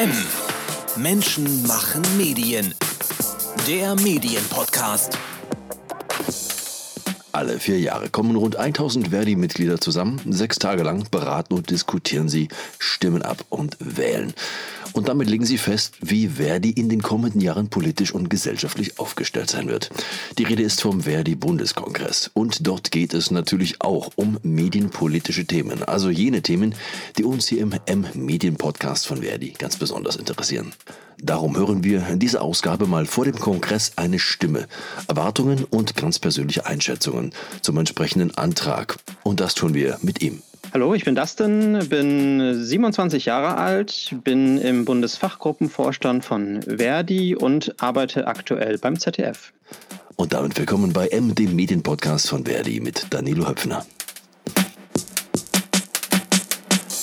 M. Menschen machen Medien. Der Medienpodcast. Alle vier Jahre kommen rund 1000 Verdi-Mitglieder zusammen. Sechs Tage lang beraten und diskutieren sie, stimmen ab und wählen. Und damit legen sie fest, wie Verdi in den kommenden Jahren politisch und gesellschaftlich aufgestellt sein wird. Die Rede ist vom Verdi-Bundeskongress. Und dort geht es natürlich auch um medienpolitische Themen. Also jene Themen, die uns hier im M-Medien-Podcast von Verdi ganz besonders interessieren. Darum hören wir in dieser Ausgabe mal vor dem Kongress eine Stimme, Erwartungen und ganz persönliche Einschätzungen zum entsprechenden Antrag. Und das tun wir mit ihm. Hallo, ich bin Dustin, bin 27 Jahre alt, bin im Bundesfachgruppenvorstand von Verdi und arbeite aktuell beim ZDF. Und damit willkommen bei M, dem Medienpodcast von Verdi mit Danilo Höpfner.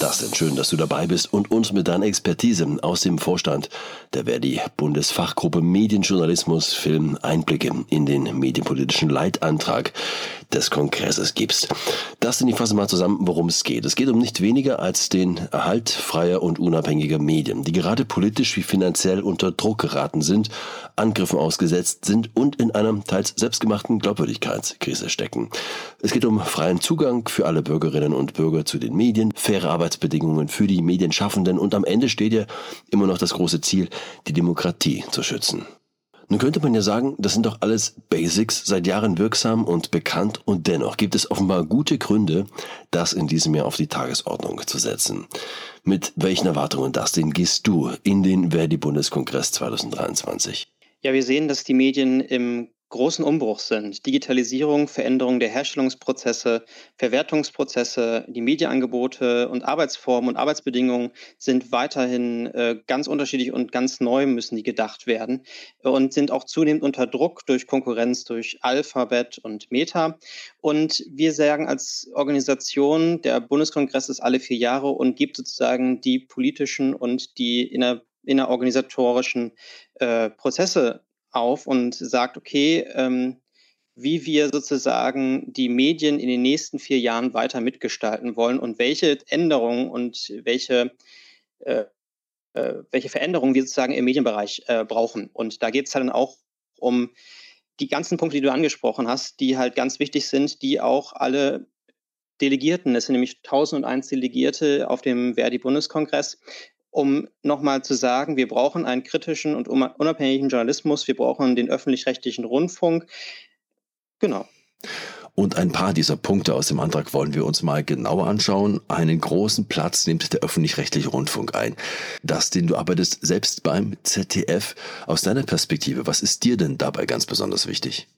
Das ist schön, dass du dabei bist und uns mit deiner Expertise aus dem Vorstand der Verdi Bundesfachgruppe Medienjournalismus Film Einblicke in den medienpolitischen Leitantrag des Kongresses gibst. Das sind ich fasse mal zusammen, worum es geht. Es geht um nicht weniger als den Erhalt freier und unabhängiger Medien, die gerade politisch wie finanziell unter Druck geraten sind, Angriffen ausgesetzt sind und in einer teils selbstgemachten Glaubwürdigkeitskrise stecken. Es geht um freien Zugang für alle Bürgerinnen und Bürger zu den Medien, faire Arbeitsbedingungen für die Medienschaffenden und am Ende steht ja immer noch das große Ziel, die Demokratie zu schützen. Nun könnte man ja sagen, das sind doch alles Basics, seit Jahren wirksam und bekannt und dennoch gibt es offenbar gute Gründe, das in diesem Jahr auf die Tagesordnung zu setzen. Mit welchen Erwartungen, denn gehst du in den Verdi-Bundeskongress 2023? Ja, wir sehen, dass die Medien im großen Umbruch sind. Digitalisierung, Veränderung der Herstellungsprozesse, Verwertungsprozesse, die Medienangebote und Arbeitsformen und Arbeitsbedingungen sind weiterhin äh, ganz unterschiedlich und ganz neu müssen die gedacht werden und sind auch zunehmend unter Druck durch Konkurrenz, durch Alphabet und Meta. Und wir sagen als Organisation, der Bundeskongress ist alle vier Jahre und gibt sozusagen die politischen und die inner innerorganisatorischen äh, Prozesse auf und sagt, okay, ähm, wie wir sozusagen die Medien in den nächsten vier Jahren weiter mitgestalten wollen und welche Änderungen und welche, äh, äh, welche Veränderungen wir sozusagen im Medienbereich äh, brauchen. Und da geht es dann auch um die ganzen Punkte, die du angesprochen hast, die halt ganz wichtig sind, die auch alle Delegierten, es sind nämlich 1001 Delegierte auf dem Verdi-Bundeskongress, um nochmal zu sagen, wir brauchen einen kritischen und unabhängigen Journalismus, wir brauchen den öffentlich-rechtlichen Rundfunk. Genau. Und ein paar dieser Punkte aus dem Antrag wollen wir uns mal genauer anschauen. Einen großen Platz nimmt der öffentlich-rechtliche Rundfunk ein. Das, den du arbeitest selbst beim ZDF. Aus deiner Perspektive, was ist dir denn dabei ganz besonders wichtig?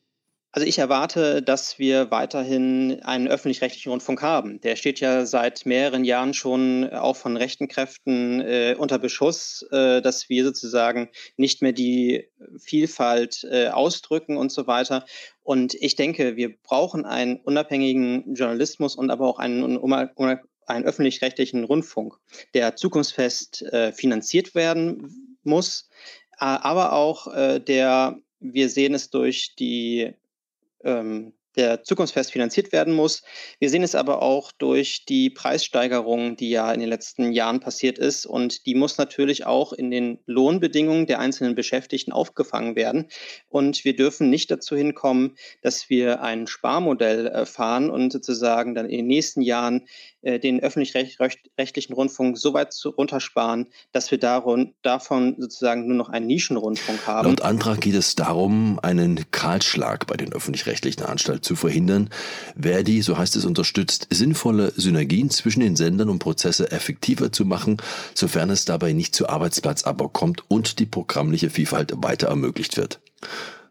Also ich erwarte, dass wir weiterhin einen öffentlich-rechtlichen Rundfunk haben. Der steht ja seit mehreren Jahren schon auch von rechten Kräften äh, unter Beschuss, äh, dass wir sozusagen nicht mehr die Vielfalt äh, ausdrücken und so weiter. Und ich denke, wir brauchen einen unabhängigen Journalismus und aber auch einen, einen öffentlich-rechtlichen Rundfunk, der zukunftsfest äh, finanziert werden muss, aber auch äh, der wir sehen es durch die ähm, der zukunftsfest finanziert werden muss. Wir sehen es aber auch durch die Preissteigerung, die ja in den letzten Jahren passiert ist. Und die muss natürlich auch in den Lohnbedingungen der einzelnen Beschäftigten aufgefangen werden. Und wir dürfen nicht dazu hinkommen, dass wir ein Sparmodell äh, fahren und sozusagen dann in den nächsten Jahren den öffentlich-rechtlichen Rundfunk so weit runtersparen, dass wir davon sozusagen nur noch einen Nischenrundfunk haben. Laut Antrag geht es darum, einen Kahlschlag bei den öffentlich-rechtlichen Anstalten zu verhindern. Verdi, so heißt es, unterstützt sinnvolle Synergien zwischen den Sendern, um Prozesse effektiver zu machen, sofern es dabei nicht zu Arbeitsplatzabbau kommt und die programmliche Vielfalt weiter ermöglicht wird.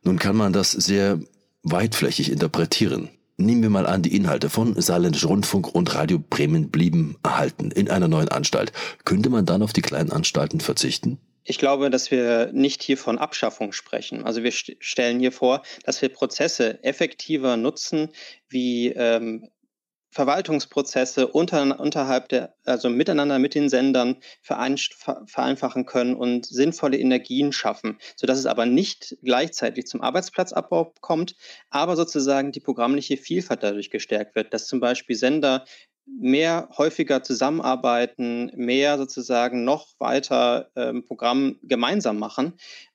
Nun kann man das sehr weitflächig interpretieren. Nehmen wir mal an, die Inhalte von Saarländisch Rundfunk und Radio Bremen blieben erhalten in einer neuen Anstalt. Könnte man dann auf die kleinen Anstalten verzichten? Ich glaube, dass wir nicht hier von Abschaffung sprechen. Also wir st stellen hier vor, dass wir Prozesse effektiver nutzen, wie ähm, Verwaltungsprozesse unter, unterhalb der, also miteinander mit den Sendern vereinfachen können und sinnvolle Energien schaffen, sodass es aber nicht gleichzeitig zum Arbeitsplatzabbau kommt, aber sozusagen die programmliche Vielfalt dadurch gestärkt wird, dass zum Beispiel Sender mehr häufiger zusammenarbeiten, mehr sozusagen noch weiter ähm, Programm gemeinsam machen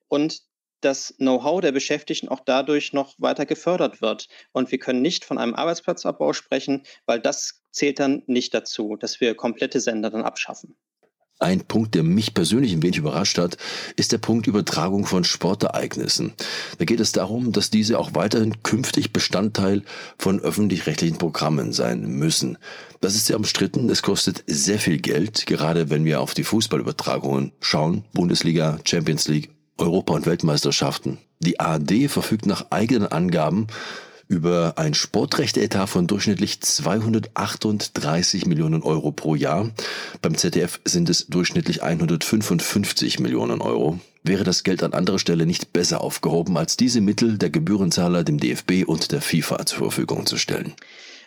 und das Know-how der Beschäftigten auch dadurch noch weiter gefördert wird. Und wir können nicht von einem Arbeitsplatzabbau sprechen, weil das zählt dann nicht dazu, dass wir komplette Sender dann abschaffen. Ein Punkt, der mich persönlich ein wenig überrascht hat, ist der Punkt Übertragung von Sportereignissen. Da geht es darum, dass diese auch weiterhin künftig Bestandteil von öffentlich-rechtlichen Programmen sein müssen. Das ist sehr umstritten, es kostet sehr viel Geld, gerade wenn wir auf die Fußballübertragungen schauen, Bundesliga, Champions League, Europa- und Weltmeisterschaften. Die ARD verfügt nach eigenen Angaben über ein Sportrechteetat von durchschnittlich 238 Millionen Euro pro Jahr. Beim ZDF sind es durchschnittlich 155 Millionen Euro. Wäre das Geld an anderer Stelle nicht besser aufgehoben, als diese Mittel der Gebührenzahler dem DFB und der FIFA zur Verfügung zu stellen?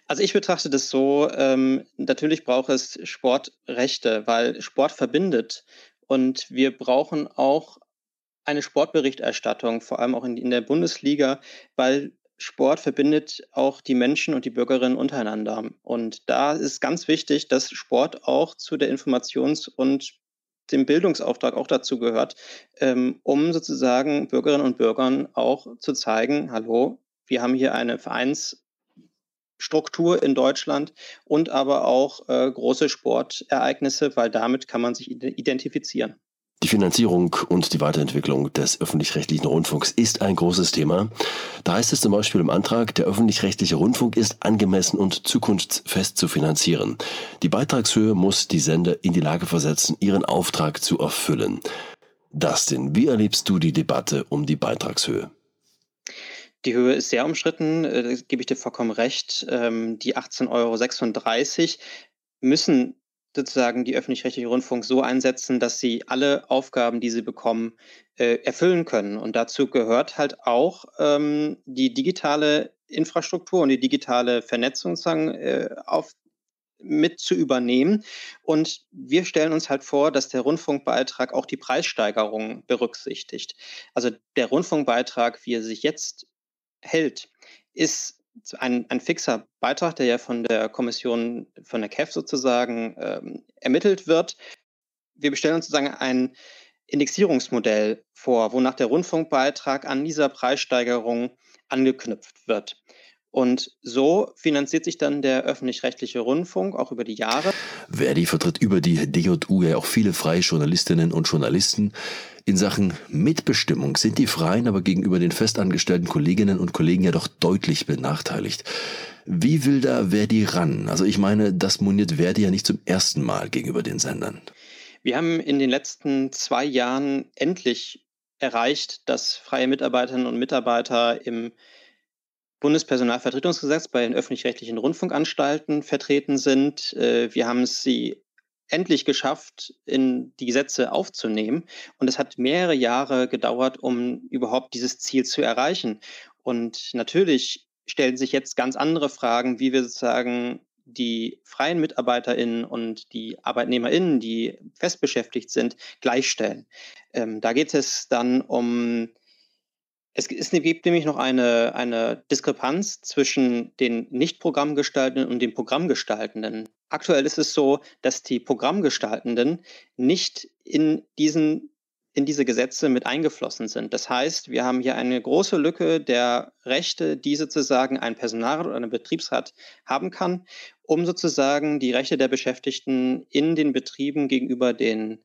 Also ich betrachte das so, ähm, natürlich braucht es Sportrechte, weil Sport verbindet. Und wir brauchen auch eine Sportberichterstattung, vor allem auch in, in der Bundesliga, weil Sport verbindet auch die Menschen und die Bürgerinnen untereinander. Und da ist ganz wichtig, dass Sport auch zu der Informations- und dem Bildungsauftrag auch dazu gehört, ähm, um sozusagen Bürgerinnen und Bürgern auch zu zeigen, hallo, wir haben hier eine Vereinsstruktur in Deutschland und aber auch äh, große Sportereignisse, weil damit kann man sich identifizieren. Die Finanzierung und die Weiterentwicklung des öffentlich-rechtlichen Rundfunks ist ein großes Thema. Da heißt es zum Beispiel im Antrag, der öffentlich-rechtliche Rundfunk ist angemessen und zukunftsfest zu finanzieren. Die Beitragshöhe muss die Sender in die Lage versetzen, ihren Auftrag zu erfüllen. Dustin, wie erlebst du die Debatte um die Beitragshöhe? Die Höhe ist sehr umstritten, äh, da gebe ich dir vollkommen recht. Ähm, die 18,36 Euro müssen sozusagen die öffentlich-rechtliche Rundfunk so einsetzen, dass sie alle Aufgaben, die sie bekommen, äh, erfüllen können. Und dazu gehört halt auch ähm, die digitale Infrastruktur und die digitale Vernetzung sagen, äh, auf, mit zu übernehmen. Und wir stellen uns halt vor, dass der Rundfunkbeitrag auch die Preissteigerung berücksichtigt. Also der Rundfunkbeitrag, wie er sich jetzt hält, ist ein, ein fixer Beitrag, der ja von der Kommission, von der KEF sozusagen ähm, ermittelt wird. Wir bestellen uns sozusagen ein Indexierungsmodell vor, wonach der Rundfunkbeitrag an dieser Preissteigerung angeknüpft wird. Und so finanziert sich dann der öffentlich-rechtliche Rundfunk auch über die Jahre. Verdi vertritt über die DJU ja auch viele freie Journalistinnen und Journalisten. In Sachen Mitbestimmung sind die Freien aber gegenüber den festangestellten Kolleginnen und Kollegen ja doch deutlich benachteiligt. Wie will da Verdi ran? Also ich meine, das moniert Verdi ja nicht zum ersten Mal gegenüber den Sendern. Wir haben in den letzten zwei Jahren endlich erreicht, dass freie Mitarbeiterinnen und Mitarbeiter im Bundespersonalvertretungsgesetz bei den öffentlich-rechtlichen Rundfunkanstalten vertreten sind. Äh, wir haben sie endlich geschafft, in die Gesetze aufzunehmen. Und es hat mehrere Jahre gedauert, um überhaupt dieses Ziel zu erreichen. Und natürlich stellen sich jetzt ganz andere Fragen, wie wir sozusagen die freien MitarbeiterInnen und die ArbeitnehmerInnen, die festbeschäftigt sind, gleichstellen. Ähm, da geht es dann um es gibt nämlich noch eine, eine Diskrepanz zwischen den Nicht-Programmgestaltenden und den Programmgestaltenden. Aktuell ist es so, dass die Programmgestaltenden nicht in, diesen, in diese Gesetze mit eingeflossen sind. Das heißt, wir haben hier eine große Lücke der Rechte, die sozusagen ein Personalrat oder ein Betriebsrat haben kann, um sozusagen die Rechte der Beschäftigten in den Betrieben gegenüber den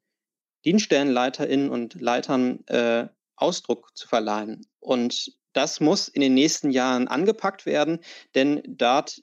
DienststellenleiterInnen und Leitern äh, Ausdruck zu verleihen. Und das muss in den nächsten Jahren angepackt werden, denn dort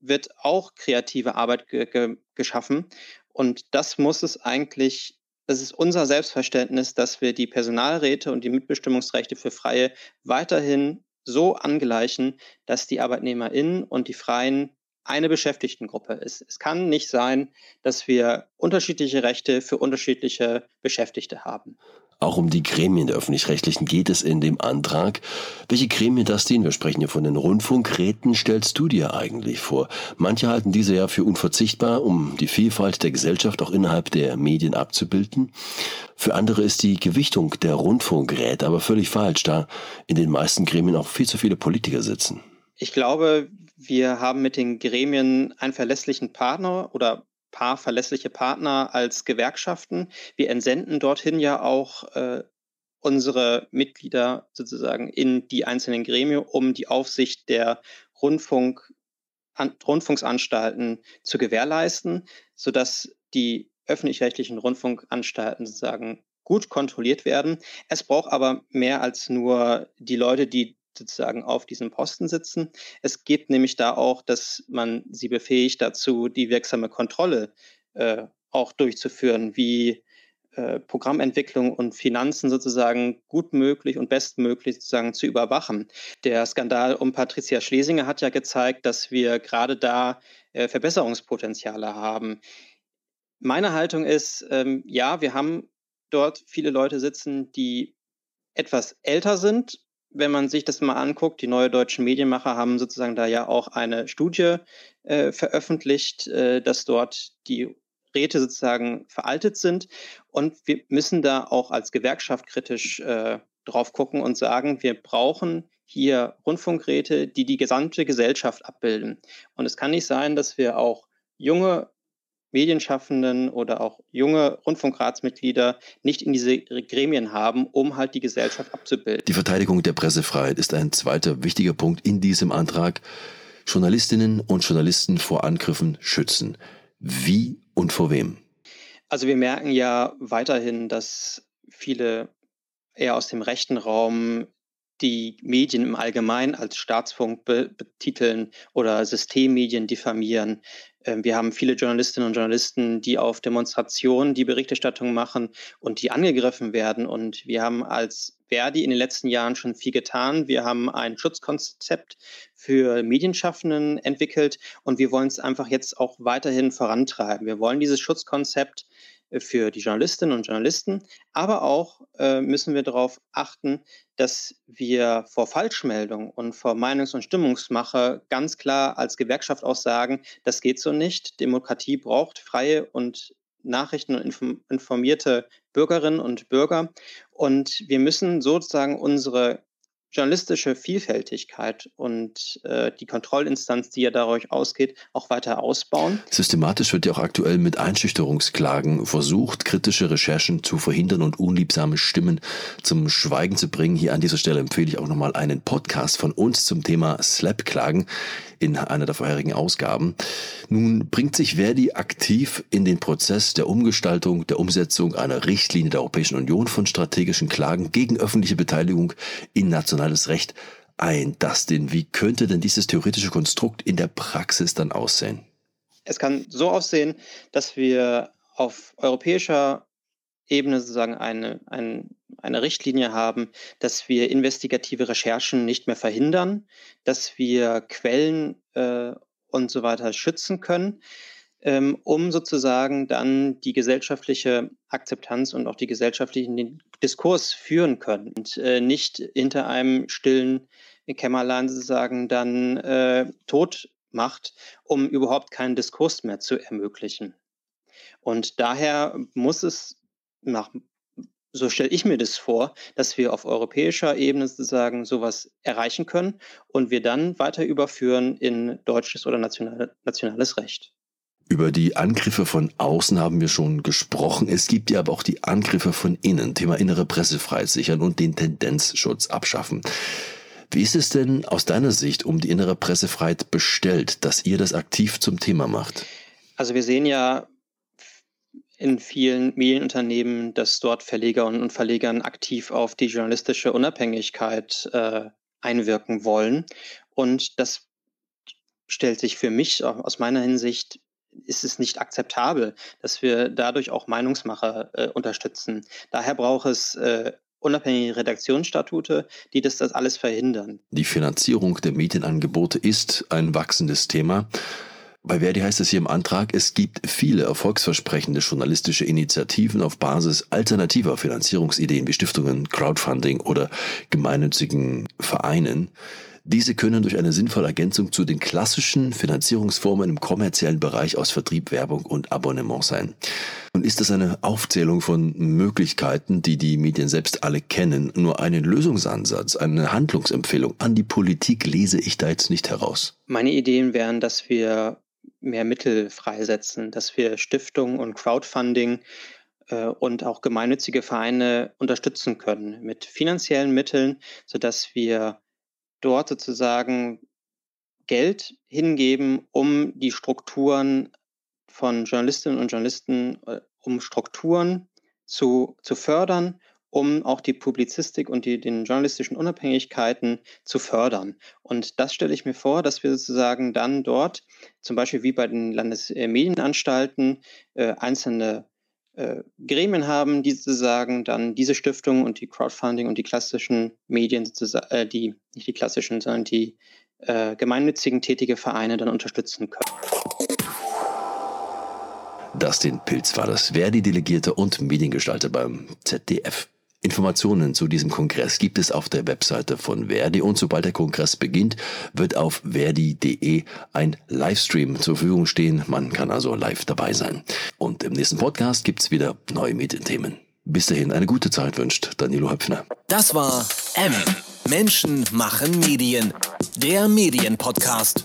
wird auch kreative Arbeit ge ge geschaffen. Und das muss es eigentlich, das ist unser Selbstverständnis, dass wir die Personalräte und die Mitbestimmungsrechte für Freie weiterhin so angleichen, dass die ArbeitnehmerInnen und die Freien eine Beschäftigtengruppe ist. Es kann nicht sein, dass wir unterschiedliche Rechte für unterschiedliche Beschäftigte haben. Auch um die Gremien der öffentlich-rechtlichen geht es in dem Antrag. Welche Gremien das sind, wir sprechen hier von den Rundfunkräten, stellst du dir eigentlich vor? Manche halten diese ja für unverzichtbar, um die Vielfalt der Gesellschaft auch innerhalb der Medien abzubilden. Für andere ist die Gewichtung der Rundfunkräte aber völlig falsch, da in den meisten Gremien auch viel zu viele Politiker sitzen. Ich glaube, wir haben mit den Gremien einen verlässlichen Partner oder paar verlässliche Partner als Gewerkschaften. Wir entsenden dorthin ja auch äh, unsere Mitglieder sozusagen in die einzelnen Gremien, um die Aufsicht der Rundfunk, an, Rundfunksanstalten zu gewährleisten, sodass die öffentlich-rechtlichen Rundfunkanstalten sozusagen gut kontrolliert werden. Es braucht aber mehr als nur die Leute, die sozusagen auf diesem Posten sitzen. Es geht nämlich da auch, dass man sie befähigt dazu, die wirksame Kontrolle äh, auch durchzuführen, wie äh, Programmentwicklung und Finanzen sozusagen gut möglich und bestmöglich sozusagen zu überwachen. Der Skandal um Patricia Schlesinger hat ja gezeigt, dass wir gerade da äh, Verbesserungspotenziale haben. Meine Haltung ist, ähm, ja, wir haben dort viele Leute sitzen, die etwas älter sind wenn man sich das mal anguckt, die neue deutschen Medienmacher haben sozusagen da ja auch eine Studie äh, veröffentlicht, äh, dass dort die Räte sozusagen veraltet sind. Und wir müssen da auch als Gewerkschaft kritisch äh, drauf gucken und sagen, wir brauchen hier Rundfunkräte, die die gesamte Gesellschaft abbilden. Und es kann nicht sein, dass wir auch junge Medienschaffenden oder auch junge Rundfunkratsmitglieder nicht in diese Gremien haben, um halt die Gesellschaft abzubilden. Die Verteidigung der Pressefreiheit ist ein zweiter wichtiger Punkt in diesem Antrag. Journalistinnen und Journalisten vor Angriffen schützen. Wie und vor wem? Also wir merken ja weiterhin, dass viele eher aus dem rechten Raum die Medien im Allgemeinen als Staatsfunk betiteln oder Systemmedien diffamieren. Ähm, wir haben viele Journalistinnen und Journalisten, die auf Demonstrationen die Berichterstattung machen und die angegriffen werden. Und wir haben als Verdi in den letzten Jahren schon viel getan. Wir haben ein Schutzkonzept für Medienschaffenden entwickelt und wir wollen es einfach jetzt auch weiterhin vorantreiben. Wir wollen dieses Schutzkonzept für die Journalistinnen und Journalisten. Aber auch äh, müssen wir darauf achten, dass wir vor Falschmeldung und vor Meinungs- und Stimmungsmache ganz klar als Gewerkschaft auch sagen, das geht so nicht. Demokratie braucht freie und Nachrichten und informierte Bürgerinnen und Bürger. Und wir müssen sozusagen unsere journalistische Vielfältigkeit und äh, die Kontrollinstanz, die ja dadurch ausgeht, auch weiter ausbauen. Systematisch wird ja auch aktuell mit Einschüchterungsklagen versucht, kritische Recherchen zu verhindern und unliebsame Stimmen zum Schweigen zu bringen. Hier an dieser Stelle empfehle ich auch nochmal einen Podcast von uns zum Thema Slap-Klagen in einer der vorherigen Ausgaben. Nun bringt sich Verdi aktiv in den Prozess der Umgestaltung, der Umsetzung einer Richtlinie der Europäischen Union von strategischen Klagen gegen öffentliche Beteiligung in nationales Recht ein. Dustin, wie könnte denn dieses theoretische Konstrukt in der Praxis dann aussehen? Es kann so aussehen, dass wir auf europäischer Ebene sozusagen eine, eine, eine Richtlinie haben, dass wir investigative Recherchen nicht mehr verhindern, dass wir Quellen äh, und so weiter schützen können, um sozusagen dann die gesellschaftliche Akzeptanz und auch die gesellschaftlichen Diskurs führen können und äh, nicht hinter einem stillen Kämmerlein sozusagen dann äh, tot macht, um überhaupt keinen Diskurs mehr zu ermöglichen. Und daher muss es nach, so stelle ich mir das vor, dass wir auf europäischer Ebene sozusagen sowas erreichen können und wir dann weiter überführen in deutsches oder national, nationales Recht. Über die Angriffe von außen haben wir schon gesprochen. Es gibt ja aber auch die Angriffe von innen. Thema innere Pressefreiheit sichern und den Tendenzschutz abschaffen. Wie ist es denn aus deiner Sicht um die innere Pressefreiheit bestellt, dass ihr das aktiv zum Thema macht? Also wir sehen ja in vielen Medienunternehmen, dass dort Verleger und Verlegern aktiv auf die journalistische Unabhängigkeit äh, einwirken wollen. Und das stellt sich für mich aus meiner Hinsicht ist es nicht akzeptabel, dass wir dadurch auch Meinungsmacher äh, unterstützen. Daher braucht es äh, unabhängige Redaktionsstatute, die das, das alles verhindern. Die Finanzierung der Medienangebote ist ein wachsendes Thema. Bei Verdi heißt es hier im Antrag, es gibt viele erfolgsversprechende journalistische Initiativen auf Basis alternativer Finanzierungsideen wie Stiftungen, Crowdfunding oder gemeinnützigen Vereinen. Diese können durch eine sinnvolle Ergänzung zu den klassischen Finanzierungsformen im kommerziellen Bereich aus Vertrieb, Werbung und Abonnement sein. Und ist das eine Aufzählung von Möglichkeiten, die die Medien selbst alle kennen, nur einen Lösungsansatz, eine Handlungsempfehlung an die Politik lese ich da jetzt nicht heraus? Meine Ideen wären, dass wir mehr Mittel freisetzen, dass wir Stiftungen und Crowdfunding äh, und auch gemeinnützige Vereine unterstützen können mit finanziellen Mitteln, sodass wir dort sozusagen Geld hingeben, um die Strukturen von Journalistinnen und Journalisten, äh, um Strukturen zu, zu fördern, um auch die Publizistik und die, den journalistischen Unabhängigkeiten zu fördern. Und das stelle ich mir vor, dass wir sozusagen dann dort, zum Beispiel wie bei den Landesmedienanstalten, äh, einzelne äh, Gremien haben, die sozusagen dann diese Stiftung und die Crowdfunding und die klassischen Medien, äh, die, nicht die klassischen, sondern die äh, gemeinnützigen tätige Vereine dann unterstützen können. Dustin Pilz war das Verdi-Delegierte und Mediengestalter beim ZDF. Informationen zu diesem Kongress gibt es auf der Webseite von Verdi und sobald der Kongress beginnt, wird auf verdi.de ein Livestream zur Verfügung stehen. Man kann also live dabei sein. Und im nächsten Podcast gibt's wieder neue Medienthemen. Bis dahin eine gute Zeit wünscht Danilo Höpfner. Das war M. Menschen machen Medien. Der Medienpodcast.